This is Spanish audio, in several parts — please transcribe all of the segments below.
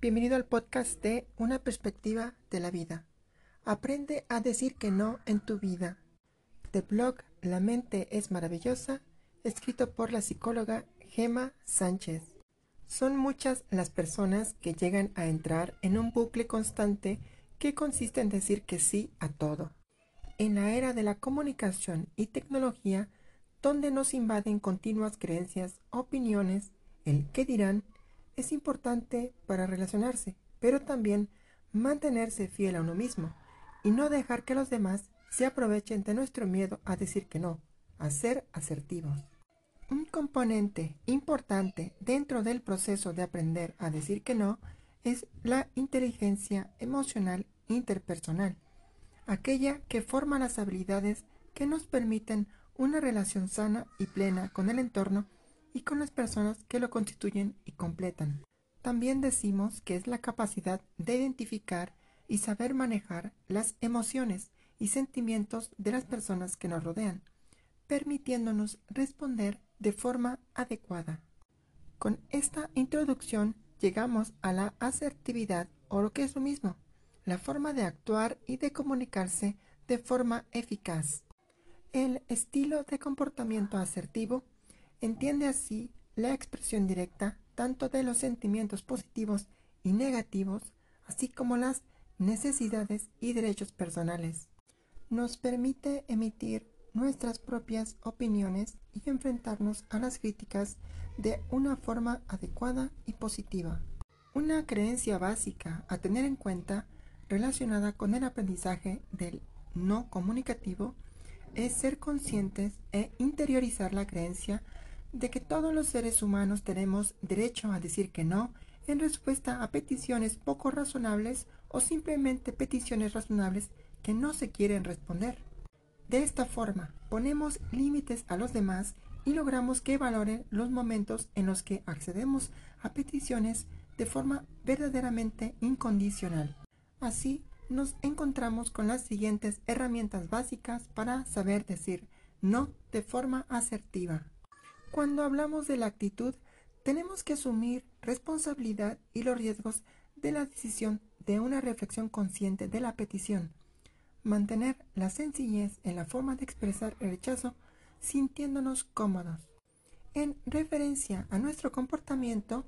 Bienvenido al podcast de Una perspectiva de la vida. Aprende a decir que no en tu vida. De blog La mente es maravillosa, escrito por la psicóloga Gema Sánchez. Son muchas las personas que llegan a entrar en un bucle constante que consiste en decir que sí a todo. En la era de la comunicación y tecnología, donde nos invaden continuas creencias, opiniones, el qué dirán, es importante para relacionarse, pero también mantenerse fiel a uno mismo y no dejar que los demás se aprovechen de nuestro miedo a decir que no, a ser asertivos. Un componente importante dentro del proceso de aprender a decir que no es la inteligencia emocional interpersonal, aquella que forma las habilidades que nos permiten una relación sana y plena con el entorno y con las personas que lo constituyen y completan. También decimos que es la capacidad de identificar y saber manejar las emociones y sentimientos de las personas que nos rodean, permitiéndonos responder de forma adecuada. Con esta introducción llegamos a la asertividad o lo que es lo mismo, la forma de actuar y de comunicarse de forma eficaz. El estilo de comportamiento asertivo Entiende así la expresión directa tanto de los sentimientos positivos y negativos, así como las necesidades y derechos personales. Nos permite emitir nuestras propias opiniones y enfrentarnos a las críticas de una forma adecuada y positiva. Una creencia básica a tener en cuenta relacionada con el aprendizaje del no comunicativo es ser conscientes e interiorizar la creencia de que todos los seres humanos tenemos derecho a decir que no en respuesta a peticiones poco razonables o simplemente peticiones razonables que no se quieren responder. De esta forma, ponemos límites a los demás y logramos que valoren los momentos en los que accedemos a peticiones de forma verdaderamente incondicional. Así, nos encontramos con las siguientes herramientas básicas para saber decir no de forma asertiva. Cuando hablamos de la actitud, tenemos que asumir responsabilidad y los riesgos de la decisión de una reflexión consciente de la petición. Mantener la sencillez en la forma de expresar el rechazo sintiéndonos cómodos. En referencia a nuestro comportamiento,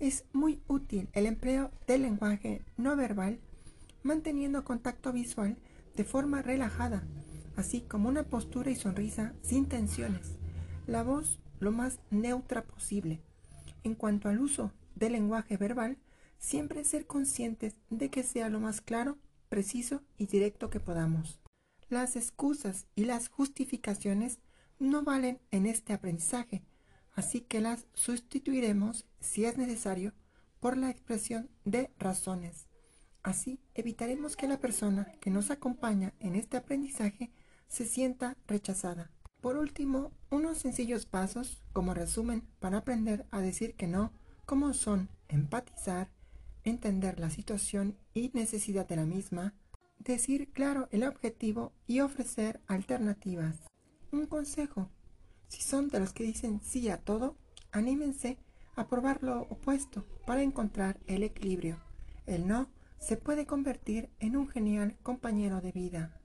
es muy útil el empleo del lenguaje no verbal, manteniendo contacto visual de forma relajada, así como una postura y sonrisa sin tensiones. La voz lo más neutra posible. En cuanto al uso del lenguaje verbal, siempre ser conscientes de que sea lo más claro, preciso y directo que podamos. Las excusas y las justificaciones no valen en este aprendizaje, así que las sustituiremos, si es necesario, por la expresión de razones. Así evitaremos que la persona que nos acompaña en este aprendizaje se sienta rechazada. Por último, unos sencillos pasos como resumen para aprender a decir que no, como son empatizar, entender la situación y necesidad de la misma, decir claro el objetivo y ofrecer alternativas. Un consejo. Si son de los que dicen sí a todo, anímense a probar lo opuesto para encontrar el equilibrio. El no se puede convertir en un genial compañero de vida.